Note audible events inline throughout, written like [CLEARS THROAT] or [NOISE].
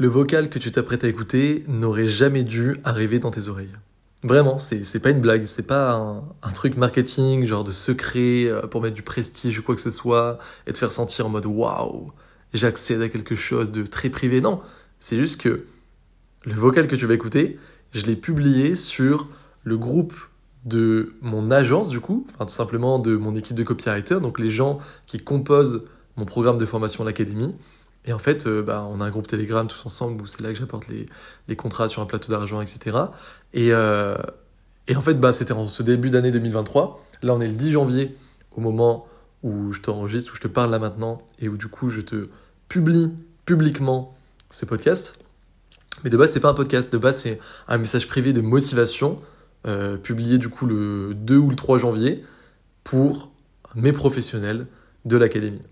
Le vocal que tu t'apprêtes à écouter n'aurait jamais dû arriver dans tes oreilles. Vraiment, c'est, pas une blague, c'est pas un, un, truc marketing, genre de secret euh, pour mettre du prestige ou quoi que ce soit et te faire sentir en mode waouh, j'accède à quelque chose de très privé. Non, c'est juste que le vocal que tu vas écouter, je l'ai publié sur le groupe de mon agence du coup, enfin tout simplement de mon équipe de copywriters, donc les gens qui composent mon programme de formation à l'académie. Et en fait, euh, bah, on a un groupe Telegram tous ensemble où c'est là que j'apporte les, les, contrats sur un plateau d'argent, etc. Et, euh, et, en fait, bah, c'était en ce début d'année 2023. Là, on est le 10 janvier, au moment où je t'enregistre, où je te parle là maintenant, et où du coup, je te publie publiquement ce podcast. Mais de base, c'est pas un podcast. De base, c'est un message privé de motivation, euh, publié du coup le 2 ou le 3 janvier, pour mes professionnels de l'académie.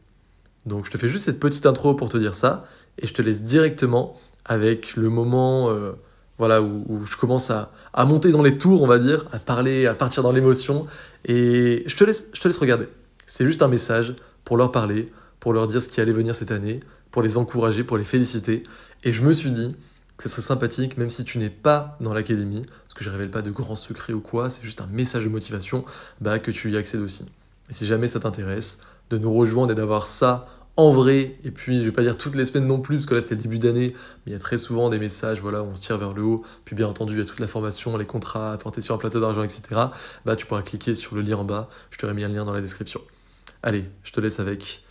Donc je te fais juste cette petite intro pour te dire ça, et je te laisse directement avec le moment euh, voilà, où, je commence à, monter dans les tours, on va dire, à parler, à partir dans l'émotion, et je te laisse, je te laisse regarder. C'est juste un message pour leur parler, pour leur dire ce qui allait venir cette année, pour les encourager, pour les féliciter. Et je me suis dit que ce serait sympathique, même si tu n'es pas dans l'académie, parce que je ne révèle pas de grands secrets ou quoi, c'est juste un message de motivation, bah, que tu y accèdes aussi. Et si jamais ça t'intéresse, de nous rejoindre et d'avoir ça en vrai, et puis je vais pas dire toutes les semaines non plus, parce que là c'était le début d'année, mais il y a très souvent des messages, voilà, on se tire vers le haut, puis bien entendu il y a toute la formation, les contrats apportés sur un plateau d'argent, etc. Bah tu pourras cliquer sur le lien en bas, je t'aurai mis un lien dans la description. Allez, je te laisse avec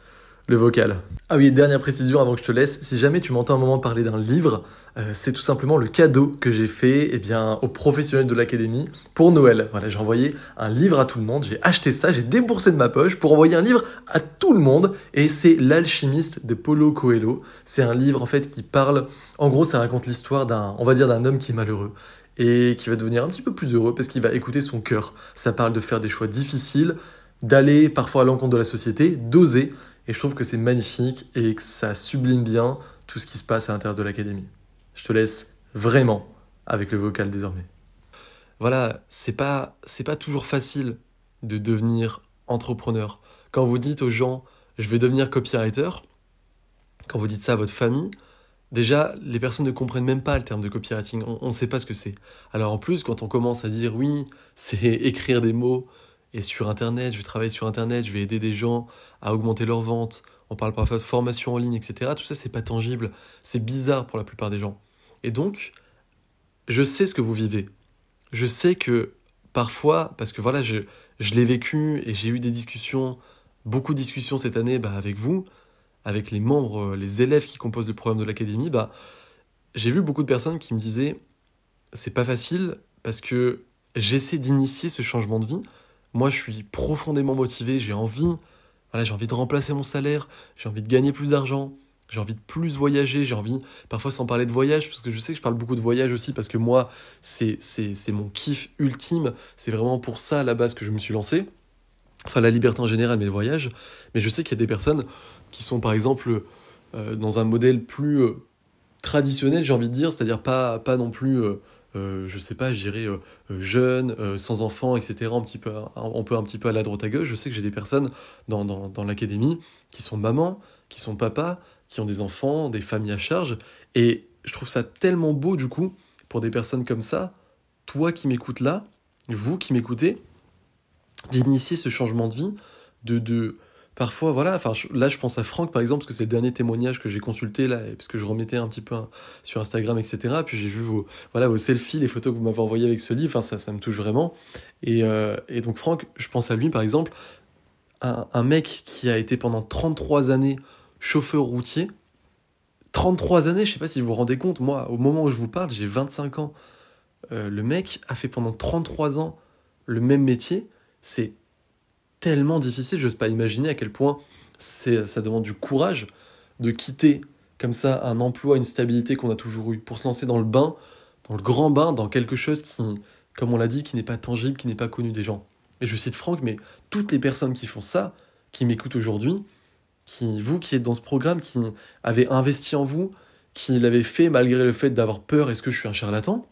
le vocal. Ah oui, dernière précision avant que je te laisse, si jamais tu m'entends un moment parler d'un livre, euh, c'est tout simplement le cadeau que j'ai fait eh bien, aux professionnels de l'académie pour Noël. J'ai envoyé un livre à tout le monde, j'ai acheté ça, j'ai déboursé de ma poche pour envoyer un livre à tout le monde, et c'est L'alchimiste de Paulo Coelho. C'est un livre en fait qui parle, en gros ça raconte l'histoire d'un, on d'un homme qui est malheureux et qui va devenir un petit peu plus heureux parce qu'il va écouter son cœur. Ça parle de faire des choix difficiles, d'aller parfois à l'encontre de la société, d'oser, et je trouve que c'est magnifique et que ça sublime bien tout ce qui se passe à l'intérieur de l'académie. Je te laisse vraiment avec le vocal désormais. Voilà, c'est pas c'est pas toujours facile de devenir entrepreneur. Quand vous dites aux gens je vais devenir copywriter, quand vous dites ça à votre famille, déjà les personnes ne comprennent même pas le terme de copywriting, on ne sait pas ce que c'est. Alors en plus quand on commence à dire oui, c'est écrire des mots, et sur Internet, je vais travailler sur Internet, je vais aider des gens à augmenter leurs ventes. On parle parfois de formation en ligne, etc. Tout ça, c'est pas tangible. C'est bizarre pour la plupart des gens. Et donc, je sais ce que vous vivez. Je sais que parfois, parce que voilà, je, l'ai vécu et j'ai eu des discussions, beaucoup de discussions cette année bah, avec vous, avec les membres, les élèves qui composent le programme de l'académie, bah, j'ai vu beaucoup de personnes qui me disaient c'est pas facile parce que j'essaie d'initier ce changement de vie, moi, je suis profondément motivé, j'ai envie, voilà, j'ai envie de remplacer mon salaire, j'ai envie de gagner plus d'argent, j'ai envie de plus voyager, j'ai envie, parfois sans parler de voyage, parce que je sais que je parle beaucoup de voyage aussi, parce que moi, c'est, mon kiff ultime, c'est vraiment pour ça à la base que je me suis lancé. Enfin, la liberté en général, mais le voyage. Mais je sais qu'il y a des personnes qui sont, par exemple, euh, dans un modèle plus euh, traditionnel, j'ai envie de dire, c'est-à-dire pas, pas non plus... Euh, euh, je sais pas, dirais euh, euh, jeune, sans enfants, etc. Un petit peu, on peut un petit peu à la droite à gauche. Je sais que j'ai des personnes dans, dans, dans l'académie qui sont mamans, qui sont papas, qui ont des enfants, des familles à charge. Et je trouve ça tellement beau, du coup, pour des personnes comme ça, toi qui m'écoutes là, vous qui m'écoutez, d'initier ce changement de vie, de, de, parfois, voilà, enfin, là, je pense à Franck, par exemple, parce que c'est le dernier témoignage que j'ai consulté, là, parce que je remettais un petit peu sur Instagram, etc. Puis j'ai vu vos, voilà, vos selfies, les photos que vous m'avez envoyées avec ce livre, ça, ça me touche vraiment. Et, euh, et, donc, Franck, je pense à lui, par exemple, un, un, mec qui a été pendant 33 années chauffeur routier. 33 années, je sais pas si vous vous rendez compte, moi, au moment où je vous parle, j'ai 25 ans. Euh, le mec a fait pendant 33 ans le même métier. C'est tellement difficile, j'ose pas imaginer à quel point ça demande du courage de quitter comme ça un emploi, une stabilité qu'on a toujours eu, pour se lancer dans le bain, dans le grand bain, dans quelque chose qui, comme on l'a dit, qui n'est pas tangible, qui n'est pas connu des gens. Et je cite Franck, mais toutes les personnes qui font ça, qui m'écoutent aujourd'hui, qui, vous qui êtes dans ce programme, qui avez investi en vous, qui l'avez fait malgré le fait d'avoir peur, est-ce que je suis un charlatan?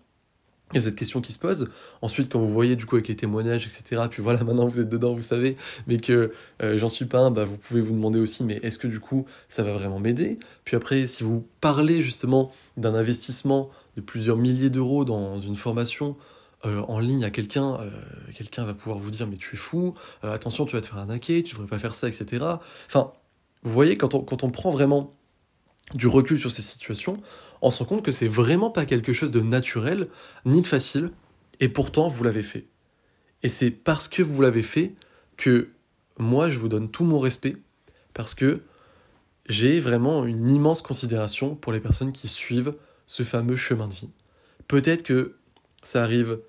Il y a cette question qui se pose. Ensuite, quand vous voyez du coup avec les témoignages, etc., puis voilà, [LAUGHS] maintenant vous êtes dedans, vous savez, mais que euh, j'en suis pas un, bah, vous pouvez vous demander aussi, mais est-ce que du coup ça va vraiment m'aider? Puis après, si vous parlez justement d'un investissement de plusieurs milliers d'euros dans une formation euh, en ligne à quelqu'un, euh, quelqu'un va pouvoir vous dire, mais tu es fou, attention, tu vas te faire arnaquer, tu devrais pas faire ça, etc. Enfin, vous voyez, quand on, quand on prend vraiment du recul sur ces situations, on se compte que c'est vraiment pas quelque chose de naturel ni de facile, et pourtant vous l'avez fait. Et c'est parce que vous l'avez fait que moi je vous donne tout mon respect, parce que j'ai vraiment une immense considération pour les personnes qui suivent ce fameux chemin de vie. Peut-être que ça arrive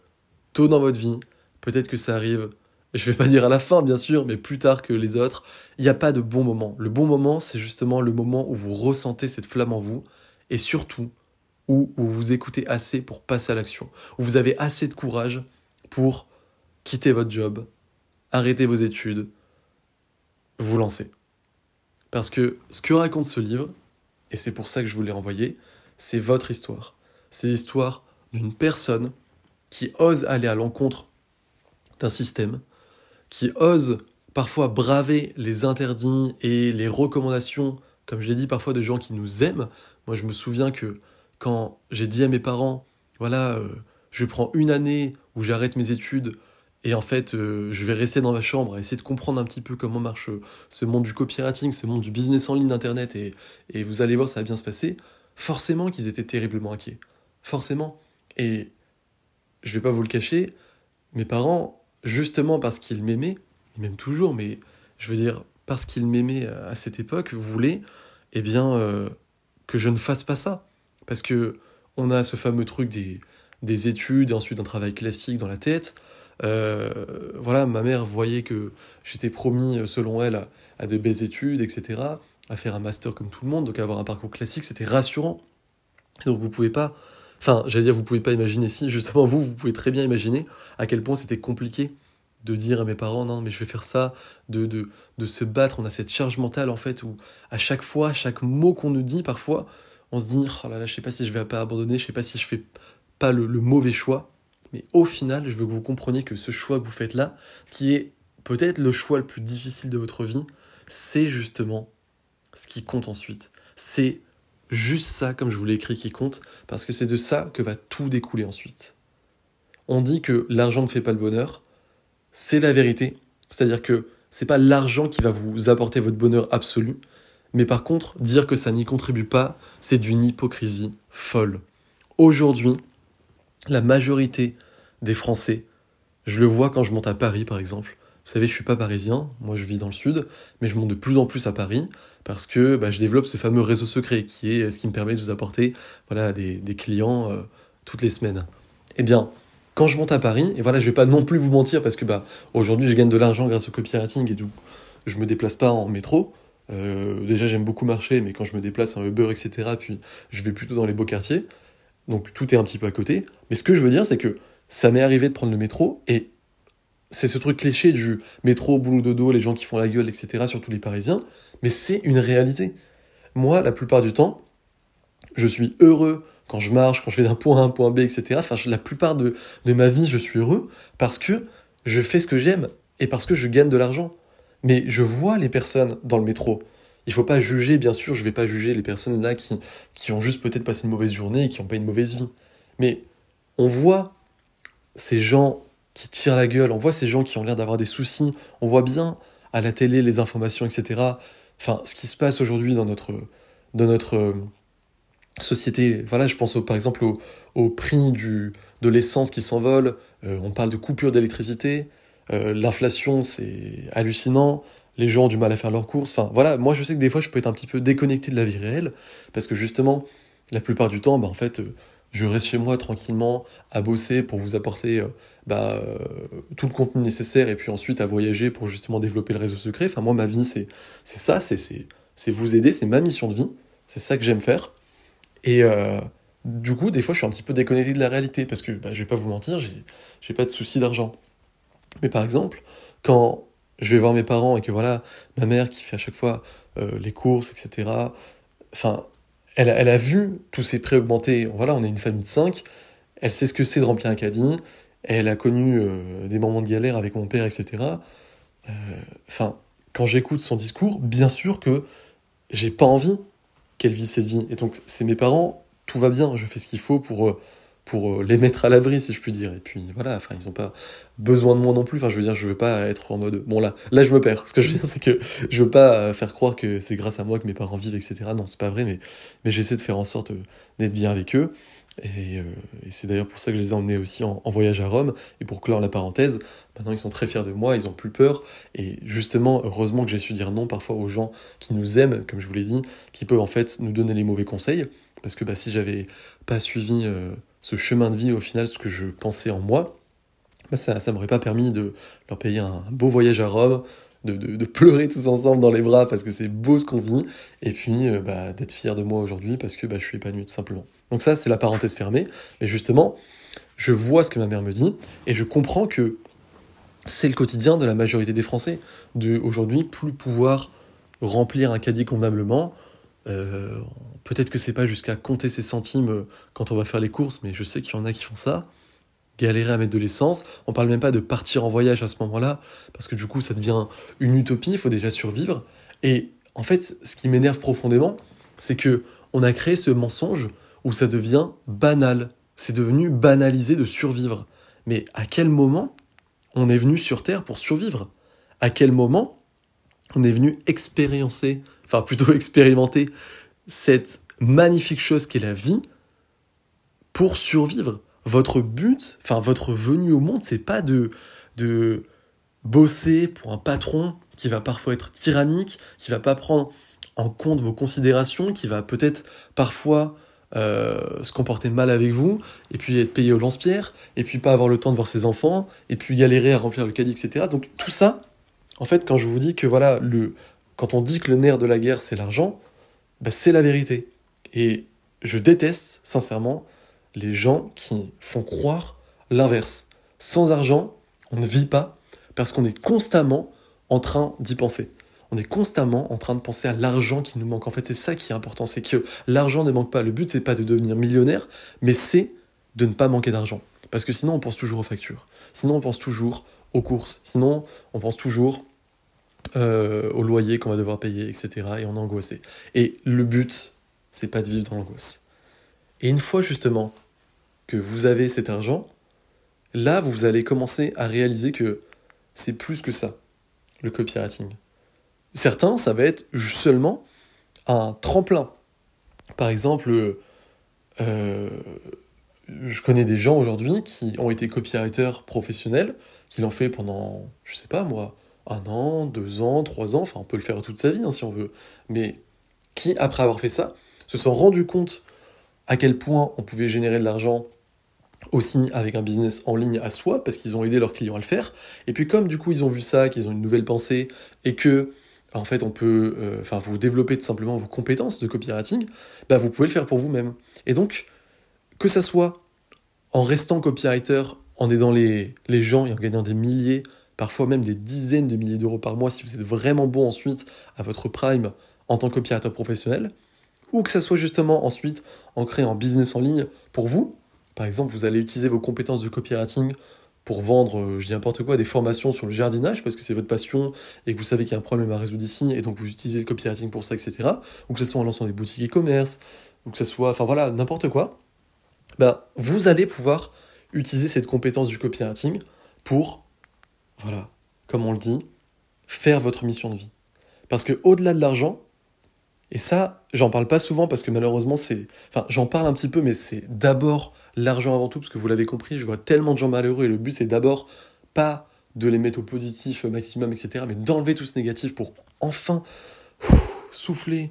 tôt dans votre vie, peut-être que ça arrive, je vais pas dire à la fin bien sûr, mais plus tard que les autres. Il n'y a pas de bon moment. Le bon moment, c'est justement le moment où vous ressentez cette flamme en vous, et surtout où, vous vous écoutez assez pour passer à l'action, où vous avez assez de courage pour quitter votre job, arrêter vos études, vous lancer. Parce que ce que raconte ce livre, et c'est pour ça que je vous l'ai envoyé, c'est votre histoire. C'est l'histoire d'une personne qui ose aller à l'encontre d'un système, qui ose parfois braver les interdits et les recommandations, comme je l'ai dit parfois, de gens qui nous aiment, moi, je me souviens que quand j'ai dit à mes parents, voilà, euh, je prends une année où j'arrête mes études et en fait, euh, je vais rester dans ma chambre à essayer de comprendre un petit peu comment marche euh, ce monde du copywriting, ce monde du business en ligne d'Internet, et, vous allez voir, ça va bien se passer, forcément qu'ils étaient terriblement inquiets. Forcément. Et je vais pas vous le cacher, mes parents, justement parce qu'ils m'aimaient, ils m'aiment toujours, mais je veux dire, parce qu'ils m'aimaient à cette époque, voulaient, eh bien, que je ne fasse pas ça. Parce que on a ce fameux truc des, des études et ensuite un travail classique dans la tête. Euh, voilà, ma mère voyait que j'étais promis, selon elle, à, de belles études, etc., à faire un master comme tout le monde, donc avoir un parcours classique, c'était rassurant. donc vous pouvez pas, enfin, j'allais dire, vous pouvez pas imaginer si, justement, vous, vous pouvez très bien imaginer à quel point c'était compliqué de dire à mes parents non mais je vais faire ça, de, de, de se battre, on a cette charge mentale en fait où à chaque fois, chaque mot qu'on nous dit parfois, on se dit oh là là je sais pas si je vais pas abandonner, je sais pas si je fais pas le, le mauvais choix, mais au final je veux que vous compreniez que ce choix que vous faites là, qui est peut-être le choix le plus difficile de votre vie, c'est justement ce qui compte ensuite. C'est juste ça, comme je vous l'ai écrit, qui compte, parce que c'est de ça que va tout découler ensuite. On dit que l'argent ne fait pas le bonheur, c'est la vérité. C'est-à-dire que c'est pas l'argent qui va vous apporter votre bonheur absolu, mais par contre, dire que ça n'y contribue pas, c'est d'une hypocrisie folle. Aujourd'hui, la majorité des Français, je le vois quand je monte à Paris par exemple. Vous savez, je suis pas parisien, moi je vis dans le sud, mais je monte de plus en plus à Paris parce que bah, je développe ce fameux réseau secret qui est ce qui me permet de vous apporter voilà, des, clients euh, toutes les semaines. Eh bien, quand je monte à Paris, et voilà, je vais pas non plus vous mentir parce que bah, aujourd'hui je gagne de l'argent grâce au copywriting et du coup je me déplace pas en métro. Euh, déjà j'aime beaucoup marcher, mais quand je me déplace en Uber, etc., puis je vais plutôt dans les beaux quartiers. Donc tout est un petit peu à côté. Mais ce que je veux dire, c'est que ça m'est arrivé de prendre le métro et c'est ce truc cliché du métro, boulot dodo, les gens qui font la gueule, etc., surtout les Parisiens. Mais c'est une réalité. Moi, la plupart du temps, je suis heureux quand je marche, quand je vais d'un point A à un point B, etc. Enfin, la plupart de, ma vie, je suis heureux parce que je fais ce que j'aime et parce que je gagne de l'argent. Mais je vois les personnes dans le métro. Il faut pas juger, bien sûr, je vais pas juger les personnes là qui, qui ont juste peut-être passé une mauvaise journée et qui n'ont pas une mauvaise vie. Mais on voit ces gens qui tirent la gueule, on voit ces gens qui ont l'air d'avoir des soucis, on voit bien à la télé les informations, etc. Enfin, ce qui se passe aujourd'hui dans notre, dans notre société. Voilà, je pense par exemple au, prix du, de l'essence qui s'envole, euh, on parle de coupure d'électricité, euh, l'inflation c'est hallucinant, les gens ont du mal à faire leurs courses. Enfin voilà, moi je sais que des fois je peux être un petit peu déconnecté de la vie réelle, parce que justement, la plupart du temps, bah, en fait, euh, je reste chez moi tranquillement à bosser pour vous apporter bah, tout le contenu nécessaire et puis ensuite à voyager pour justement développer le réseau secret. Enfin moi ma vie c'est ça, c'est vous aider, c'est ma mission de vie, c'est ça que j'aime faire. Et euh, du coup, des fois, je suis un petit peu déconnecté de la réalité parce que bah, je vais pas vous mentir, j'ai pas de souci d'argent. Mais par exemple, quand je vais voir mes parents et que voilà, ma mère qui fait à chaque fois euh, les courses, etc., enfin, elle, elle, a vu tous ces prêts augmenter. Voilà, on est une famille de 5. elle sait ce que c'est de remplir un caddie, elle a connu euh, des moments de galère avec mon père, etc. Enfin, quand j'écoute son discours, bien sûr que j'ai pas envie qu'elle vive cette vie. Et donc, c'est mes parents, tout va bien, je fais ce qu'il faut pour, euh, pour les mettre à l'abri, si je puis dire. Et puis voilà, enfin, ils n'ont pas besoin de moi non plus. Enfin, je veux dire, je veux pas être en mode. Bon, là, là, je me perds. Ce que je veux dire, c'est que je veux pas faire croire que c'est grâce à moi que mes parents vivent, etc. Non, c'est pas vrai, mais, mais j'essaie de faire en sorte d'être bien avec eux. Euh, et, c'est d'ailleurs pour ça que je les ai emmenés aussi en, voyage à Rome. Et pour clore la parenthèse, maintenant ils sont très fiers de moi, ils ont plus peur. Et justement, heureusement que j'ai su dire non parfois aux gens qui nous aiment, comme je vous l'ai dit, qui peuvent en fait nous donner les mauvais conseils. Parce que bah, si j'avais pas suivi euh, ce chemin de vie, au final, ce que je pensais en moi, bah, ça ne m'aurait pas permis de leur payer un beau voyage à Rome, de, pleurer tous ensemble dans les bras parce que c'est beau ce qu'on vit, et puis euh, bah, d'être fier de moi aujourd'hui parce que bah, je suis épanoui tout simplement. Donc ça, c'est la parenthèse fermée, mais justement, je vois ce que ma mère me dit, et je comprends que c'est le quotidien de la majorité des Français, de aujourd'hui plus pouvoir remplir un caddie convenablement. Euh, peut-être que c'est pas jusqu'à compter ses centimes euh, quand on va faire les courses, mais je sais qu'il y en a qui font ça galérer à mettre de l'essence. On parle même pas de partir en voyage à ce moment-là, parce que du coup, ça devient une utopie, il faut déjà survivre. Et en fait, ce qui m'énerve profondément, c'est que on a créé ce mensonge où ça devient banal. C'est devenu banalisé de survivre. Mais à quel moment on est venu sur Terre pour survivre? À quel moment on est venu expériencer, enfin plutôt [LAUGHS] expérimenter cette magnifique chose qu'est la vie pour survivre? Votre but, enfin votre venue au monde, c'est pas de, de bosser pour un patron qui va parfois être tyrannique, qui va pas prendre en compte vos considérations, qui va peut-être parfois euh, se comporter mal avec vous, et puis être payé au lance-pierre, et puis pas avoir le temps de voir ses enfants, et puis galérer à remplir le caddie, etc. Donc tout ça, en fait, quand je vous dis que voilà, le, quand on dit que le nerf de la guerre c'est l'argent, bah, c'est la vérité. Et je déteste, sincèrement, les gens qui font croire l'inverse. Sans argent, on ne vit pas parce qu'on est constamment en train d'y penser. On est constamment en train de penser à l'argent qui nous manque. En fait, c'est ça qui est important, c'est que l'argent ne manque pas. Le but, c'est pas de devenir millionnaire, mais c'est de ne pas manquer d'argent. Parce que sinon, on pense toujours aux factures. Sinon, on pense toujours aux courses. Sinon, on pense toujours euh, au loyer qu'on va devoir payer, etc. Et on est angoissé. Et le but, c'est pas de vivre dans l'angoisse. Et une fois justement que vous avez cet argent, là, vous allez commencer à réaliser que c'est plus que ça, le copywriting. Certains, ça va être seulement un tremplin. Par exemple, euh, je connais des gens aujourd'hui qui ont été copywriters professionnels, qui l'ont fait pendant, je sais pas moi, un an, deux ans, trois ans, enfin on peut le faire toute sa vie hein, si on veut, mais qui, après avoir fait ça, se sont rendus compte à quel point on pouvait générer de l'argent aussi avec un business en ligne à soi, parce qu'ils ont aidé leurs clients à le faire. Et puis comme du coup ils ont vu ça, qu'ils ont une nouvelle pensée, et que en fait on peut, euh, enfin vous développer tout simplement vos compétences de copywriting, bah vous pouvez le faire pour vous-même. Et donc, que ça soit en restant copywriter, en aidant les, les gens et en gagnant des milliers, parfois même des dizaines de milliers d'euros par mois si vous êtes vraiment bon ensuite à votre prime en tant que copywriter professionnel, ou que ça soit justement ensuite en créant un business en ligne pour vous, par exemple, vous allez utiliser vos compétences de copywriting pour vendre, euh, je dis n'importe quoi, des formations sur le jardinage parce que c'est votre passion et que vous savez qu'il y a un problème à résoudre ici et donc vous utilisez le copywriting pour ça, etc. Ou que ce soit en lançant des boutiques e-commerce, ou que ce soit, enfin voilà, n'importe quoi. Ben, vous allez pouvoir utiliser cette compétence du copywriting pour, voilà, comme on le dit, faire votre mission de vie. Parce que au-delà de l'argent, et ça, j'en parle pas souvent parce que malheureusement, c'est. Enfin, j'en parle un petit peu, mais c'est d'abord l'argent avant tout, parce que vous l'avez compris, je vois tellement de gens malheureux et le but, c'est d'abord pas de les mettre au positif maximum, etc., mais d'enlever tout ce négatif pour enfin souffler,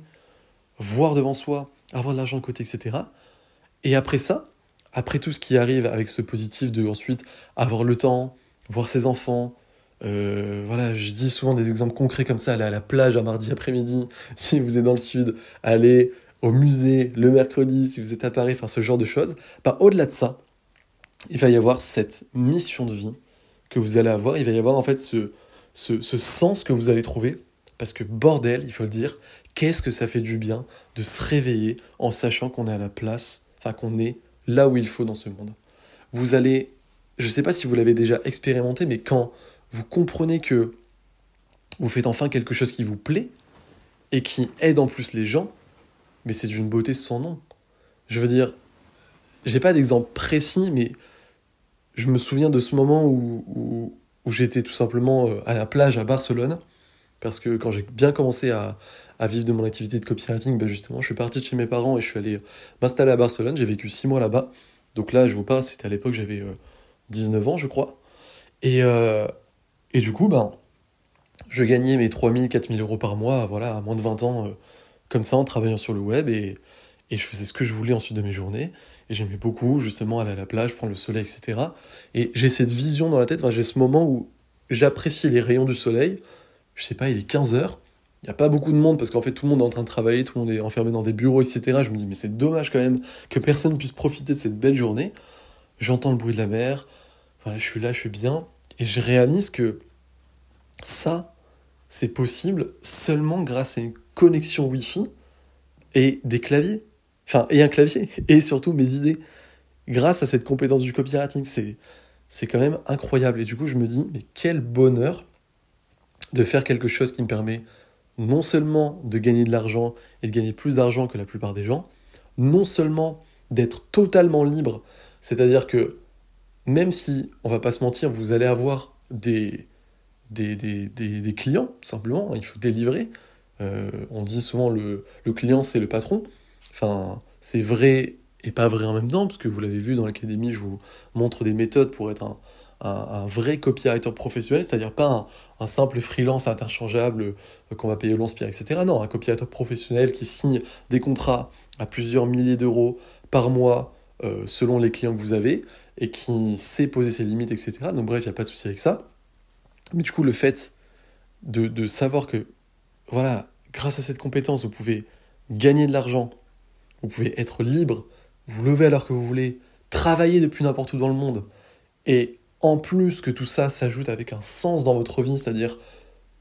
voir devant soi, avoir de l'argent de côté, etc. Et après ça, après tout ce qui arrive avec ce positif de ensuite avoir le temps, voir ses enfants, euh, voilà, je dis souvent des exemples concrets comme ça, aller à la plage un mardi après-midi, [LAUGHS] si vous êtes dans le sud, aller au musée le mercredi, si vous êtes à Paris, enfin ce genre de choses. Bah, au-delà de ça, il va y avoir cette mission de vie que vous allez avoir, il va y avoir en fait ce, ce, ce sens que vous allez trouver, parce que bordel, il faut le dire, qu'est-ce que ça fait du bien de se réveiller en sachant qu'on est à la place, enfin qu'on est là où il faut dans ce monde. vous allez, je ne sais pas si vous l'avez déjà expérimenté, mais quand vous comprenez que vous faites enfin quelque chose qui vous plaît et qui aide en plus les gens, mais c'est d'une beauté sans nom. Je veux dire, j'ai pas d'exemple précis, mais je me souviens de ce moment où, où, j'étais tout simplement euh, à la plage à Barcelone, parce que quand j'ai bien commencé à, vivre de mon activité de copywriting, ben justement, je suis parti de chez mes parents et je suis allé m'installer à Barcelone, j'ai vécu six mois là-bas. Donc là, je vous parle, c'était à l'époque, j'avais 19 euh, ans, je crois. Et, euh, et du coup, ben, je gagnais mes 3000, 4000 euros par mois, voilà, à moins de 20 ans, comme ça, en travaillant sur le web, et, et je faisais ce que je voulais ensuite de mes journées. Et j'aimais beaucoup justement aller à la plage, prendre le soleil, etc. Et j'ai cette vision dans la tête, j'ai ce moment où j'apprécie les rayons du soleil. Je sais pas, il est 15 heures. Il n'y a pas beaucoup de monde parce qu'en fait tout le monde est en train de travailler, tout le monde est enfermé dans des bureaux, etc. Je me dis mais c'est dommage quand même que personne puisse profiter de cette belle journée. J'entends le bruit de la mer, je suis là, je suis bien, et je réalise que ça, c'est possible seulement grâce à une connexion Wi-Fi et des claviers. Enfin, et un clavier, [LAUGHS] et surtout mes idées. Grâce à cette compétence du copywriting, c'est, quand même incroyable. Et du coup, je me dis, mais quel bonheur de faire quelque chose qui me permet non seulement de gagner de l'argent et de gagner plus d'argent que la plupart des gens, non seulement d'être totalement libre, c'est-à-dire que même si, on va pas se mentir, vous allez avoir des, des, des, des, clients, simplement, il faut délivrer. Euh, on dit souvent le, le client c'est le patron, Enfin, c'est vrai et pas vrai en même temps, parce que vous l'avez vu dans l'académie, je vous montre des méthodes pour être un, un, vrai copywriter professionnel, c'est-à-dire pas un, simple freelance interchangeable euh, qu'on va payer au long-spire, etc. Non, un copywriter professionnel qui signe des contrats à plusieurs milliers d'euros par mois euh, selon les clients que vous avez et qui sait poser ses limites, etc. Donc bref, il n'y a pas de souci avec ça. Mais du coup, le fait de, de savoir que, voilà, grâce à cette compétence, vous pouvez gagner de l'argent vous pouvez être libre, vous lever à l'heure que vous voulez, travailler depuis n'importe où dans le monde. Et en plus que tout ça s'ajoute avec un sens dans votre vie, c'est-à-dire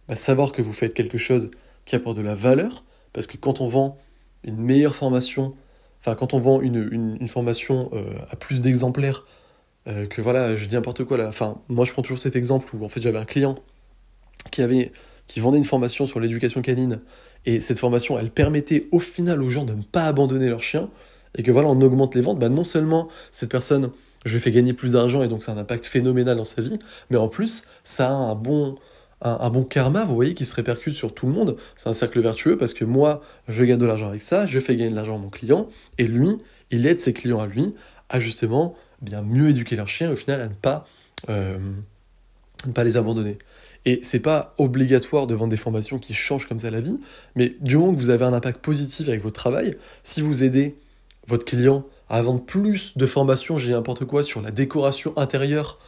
bah, savoir que vous faites quelque chose qui apporte de la valeur, parce que quand on vend une meilleure formation, enfin quand on vend une, une, formation euh, à plus d'exemplaires, euh, que voilà, je dis n'importe quoi là, enfin moi je prends toujours cet exemple où en fait j'avais un client qui avait qui vendait une formation sur l'éducation canine et cette formation, elle permettait au final aux gens de ne pas abandonner leur chien, et que voilà, on augmente les ventes, bah non seulement cette personne, je lui fais gagner plus d'argent, et donc a un impact phénoménal dans sa vie, mais en plus, ça a un bon, un, bon karma, vous voyez, qui se répercute sur tout le monde. C'est un cercle vertueux, parce que moi, je gagne de l'argent avec ça, je fais gagner de l'argent à mon client, et lui, il aide ses clients à lui à justement bien mieux éduquer leur chien, au final à ne pas, euh, ne pas les abandonner. Et c'est pas obligatoire de vendre des formations qui changent comme ça la vie, mais du moment que vous avez un impact positif avec votre travail, si vous aidez votre client à vendre plus de formations, j'ai n'importe quoi, sur la décoration intérieure,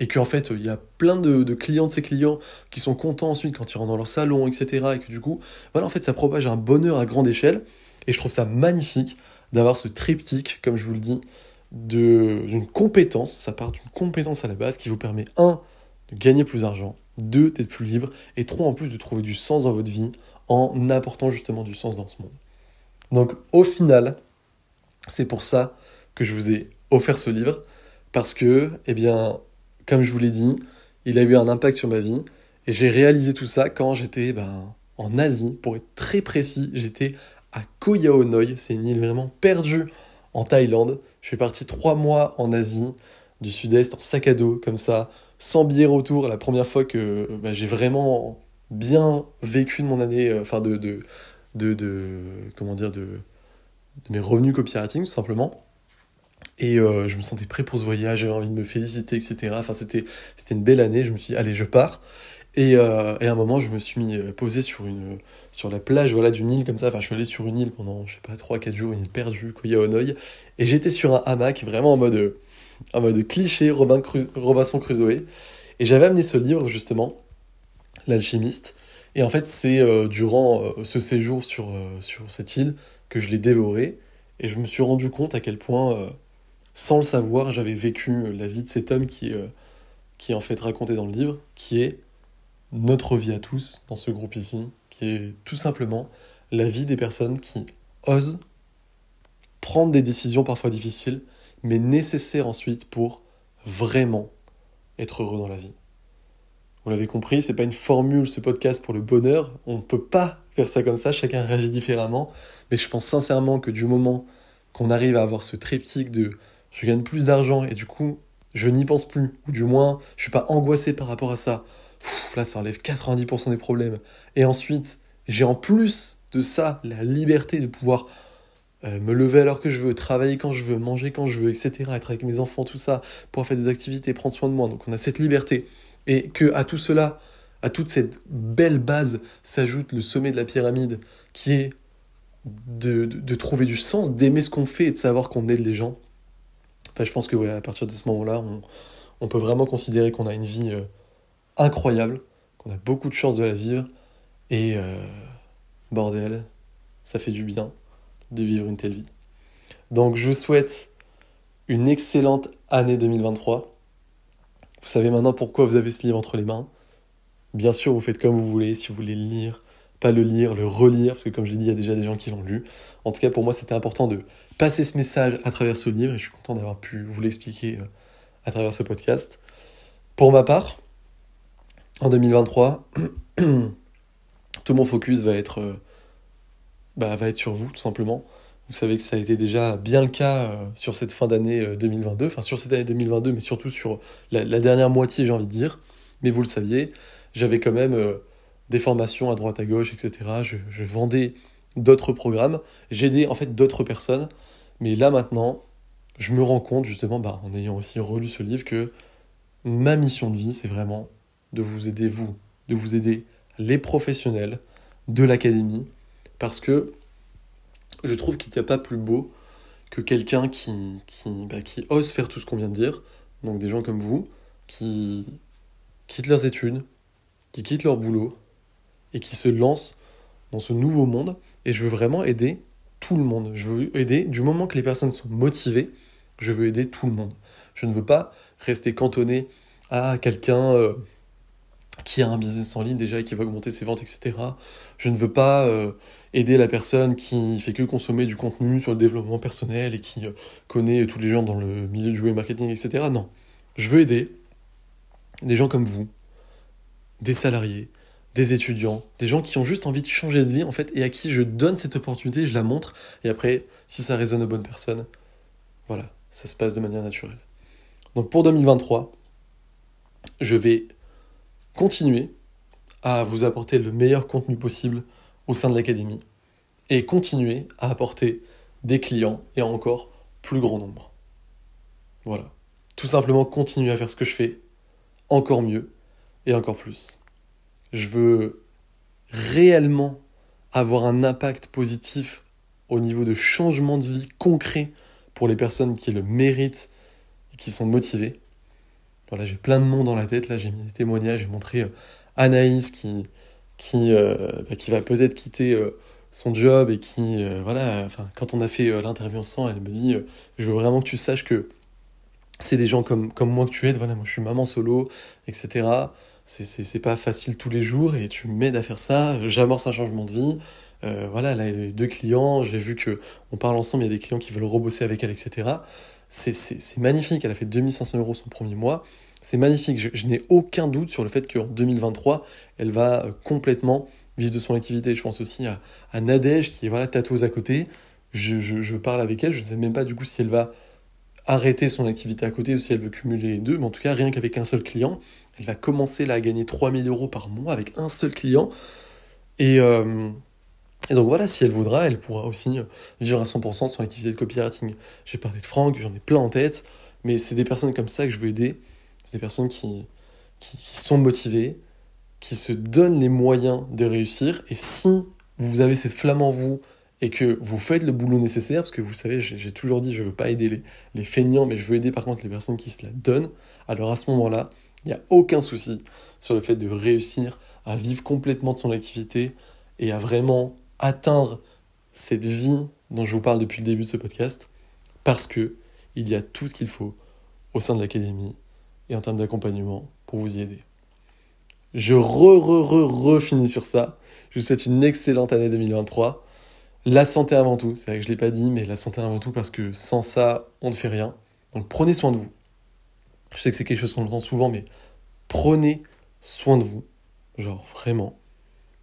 et qu'en fait, il y a plein de, clients de ces clients qui sont contents ensuite quand ils rentrent dans leur salon, etc., et que du coup, voilà, en fait, ça propage un bonheur à grande échelle, et je trouve ça magnifique d'avoir ce triptyque, comme je vous le dis, d'une compétence, ça part d'une compétence à la base qui vous permet, un, de gagner plus d'argent, deux, d'être plus libre, et trois, en plus, de trouver du sens dans votre vie en apportant justement du sens dans ce monde. Donc au final, c'est pour ça que je vous ai offert ce livre, parce que, eh bien, comme je vous l'ai dit, il a eu un impact sur ma vie, et j'ai réalisé tout ça quand j'étais ben, en Asie, pour être très précis, j'étais à Koh Yao Noi, c'est une île vraiment perdue en Thaïlande. Je suis parti trois mois en Asie, du sud-est, en sac à dos, comme ça, sans billet retour, la première fois que bah, j'ai vraiment bien vécu de mon année, euh, enfin de, de, de, comment dire, de, mes revenus copywriting tout simplement. Et euh, je me sentais prêt pour ce voyage, j'avais envie de me féliciter, etc. Enfin, c'était, une belle année, je me suis dit, allez, je pars. Et, euh, et, à un moment, je me suis mis posé sur, une, sur la plage voilà, d'une île comme ça. Enfin, je suis allé sur une île pendant, je sais pas, 3-4 jours, une île perdue, Koya Honoi. Et j'étais sur un hamac, vraiment en mode en mode cliché Robinson Crusoe. Et j'avais amené ce livre, justement, L'alchimiste. Et en fait, c'est euh, durant euh, ce séjour sur, euh, sur cette île que je l'ai dévoré. Et je me suis rendu compte à quel point, sans le savoir, j'avais vécu la vie de cet homme qui, qui est en fait raconté dans le livre, qui est notre vie à tous dans ce groupe ici, qui est tout simplement la vie des personnes qui osent prendre des décisions parfois difficiles, mais nécessaire ensuite pour vraiment être heureux dans la vie. Vous l'avez compris, c'est pas une formule ce podcast pour le bonheur. On ne peut pas faire ça comme ça, chacun réagit différemment. Mais je pense sincèrement que du moment qu'on arrive à avoir ce triptyque de je gagne plus d'argent et du coup je n'y pense plus, ou du moins je suis pas angoissé par rapport à ça, là ça enlève 90% des problèmes. Et ensuite, j'ai en plus de ça la liberté de pouvoir euh, me lever l'heure que je veux, travailler quand je veux, manger quand je veux, etc. Être avec mes enfants, tout ça, pouvoir faire des activités, prendre soin de moi. Donc on a cette liberté. Et que à tout cela, à toute cette belle base, s'ajoute le sommet de la pyramide, qui est de, de, trouver du sens, d'aimer ce qu'on fait et de savoir qu'on aide les gens. Enfin, je pense que à partir de ce moment-là, on, on, peut vraiment considérer qu'on a une vie euh, incroyable, qu'on a beaucoup de chance de la vivre. Et euh, bordel, ça fait du bien de vivre une telle vie. Donc je vous souhaite une excellente année 2023. Vous savez maintenant pourquoi vous avez ce livre entre les mains. Bien sûr, vous faites comme vous voulez, si vous voulez le lire, pas le lire, le relire, parce que comme je l'ai dit, il y a déjà des gens qui l'ont lu. En tout cas, pour moi, c'était important de passer ce message à travers ce livre, et je suis content d'avoir pu vous l'expliquer euh, à travers ce podcast. Pour ma part, en 2023, [CLEARS THROAT] tout mon focus va être euh, bah, va être sur vous, tout simplement. Vous savez que ça a été déjà bien le cas euh, sur cette fin d'année 2022, euh, enfin sur cette année 2022, mais surtout sur la, dernière moitié, j'ai envie de dire. Mais vous le saviez, j'avais quand même euh, des formations à droite à gauche, etc. Je, vendais d'autres programmes, j'aidais en fait d'autres personnes. Mais là maintenant, je me rends compte justement, bah, en ayant aussi relu ce livre, que ma mission de vie, c'est vraiment de vous aider vous, de vous aider les professionnels de l'académie parce que je trouve qu'il n'y a pas plus beau que quelqu'un qui, bah, qui ose faire tout ce qu'on vient de dire, donc des gens comme vous, qui quittent leurs études, qui quittent leur boulot, et qui se lancent dans ce nouveau monde. Et je veux vraiment aider tout le monde. Je veux aider, du moment que les personnes sont motivées, je veux aider tout le monde. Je ne veux pas rester cantonné à quelqu'un euh, qui a un business en ligne déjà et qui va augmenter ses ventes, etc. Je ne veux pas euh, aider la personne qui fait que consommer du contenu sur le développement personnel et qui euh, connaît tous les gens dans le milieu du web marketing, etc. Non. Je veux aider des gens comme vous, des salariés, des étudiants, des gens qui ont juste envie de changer de vie, en fait, et à qui je donne cette opportunité, je la montre, et après, si ça résonne aux bonnes personnes, voilà, ça se passe de manière naturelle. Donc pour 2023, je vais continuer à vous apporter le meilleur contenu possible au sein de l'académie et continuer à apporter des clients et encore plus grand nombre. Voilà. Tout simplement continuer à faire ce que je fais encore mieux et encore plus. Je veux réellement avoir un impact positif au niveau de changement de vie concret pour les personnes qui le méritent et qui sont motivées. Voilà, j'ai plein de noms dans la tête, là j'ai mis des témoignages, j'ai montré euh, Anaïs qui, qui, euh, bah, qui va peut-être quitter euh, son job et qui, euh, voilà, quand on a fait l'interview ensemble, elle me dit Je veux vraiment que tu saches que c'est des gens comme, comme moi que tu aides, voilà, moi je suis maman solo, etc. C'est pas facile tous les jours et tu m'aides à faire ça, j'amorce un changement de vie. voilà, elle a eu deux clients, j'ai vu que on parle ensemble, il y a des clients qui veulent rebosser avec elle, etc. C'est magnifique, elle a fait 2500 euros son premier mois. C'est magnifique. Je, n'ai aucun doute sur le fait qu'en 2023, elle va euh, complètement vivre de son activité. Je pense aussi à, Nadège qui est voilà, tatoueuse à côté. Je, parle avec elle, je ne sais même pas du coup si elle va arrêter son activité à côté ou si elle veut cumuler les deux. Mais en tout cas, rien qu'avec un seul client, elle va commencer là, à gagner 3000 euros par mois avec un seul client. Et, euh, et donc voilà, si elle voudra, elle pourra aussi vivre à 100% son activité de copywriting. J'ai parlé de Franck, j'en ai plein en tête, mais c'est des personnes comme ça que je veux aider c'est des personnes qui, sont motivées, qui se donnent les moyens de réussir. Et si vous avez cette flamme en vous et que vous faites le boulot nécessaire, parce que vous savez, j'ai toujours dit, je ne veux pas aider les, les feignants, mais je veux aider par contre les personnes qui se la donnent, alors à ce moment-là, il n'y a aucun souci sur le fait de réussir à vivre complètement de son activité et à vraiment atteindre cette vie dont je vous parle depuis le début de ce podcast, parce que il y a tout ce qu'il faut au sein de l'académie et en termes d'accompagnement pour vous y aider. Je re, re, re, re finis sur ça. Je vous souhaite une excellente année 2023. La santé avant tout, c'est vrai que je ne l'ai pas dit, mais la santé avant tout parce que sans ça, on ne fait rien. Donc prenez soin de vous. Je sais que c'est quelque chose qu'on entend souvent, mais prenez soin de vous. Genre vraiment.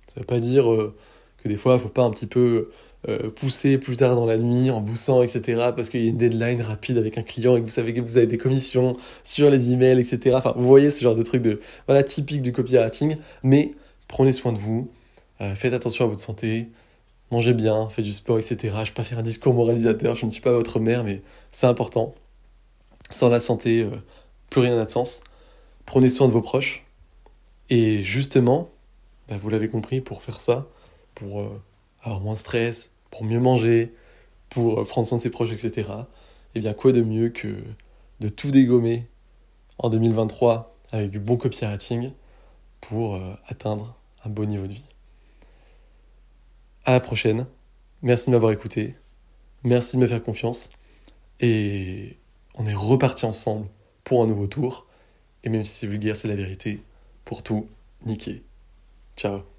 Ça veut pas dire euh, que des fois, il faut pas un petit peu euh, pousser plus tard dans la nuit en boussant, etc. Parce qu'il y a une deadline rapide avec un client et que vous savez que vous avez des commissions sur les emails, etc. Enfin, vous voyez ce genre de truc de, voilà, typique du copywriting. Mais prenez soin de vous, euh, faites attention à votre santé, mangez bien, faites du sport, etc. Je ne vais pas faire un discours moralisateur, je ne suis pas votre mère, mais c'est important. Sans la santé, plus rien n'a de sens. Prenez soin de vos proches. Et justement, bah, vous l'avez compris, pour faire ça, pour euh, avoir moins de stress, pour mieux manger, pour euh, prendre soin de ses proches, etc., eh bien, quoi de mieux que de tout dégommer en 2023 avec du bon copywriting pour euh, atteindre un beau niveau de vie. À la prochaine. Merci de m'avoir écouté. Merci de me faire confiance. Et on est reparti ensemble pour un nouveau tour. Et même si c'est vulgaire, c'est la vérité. Pour tout, niquer. Ciao.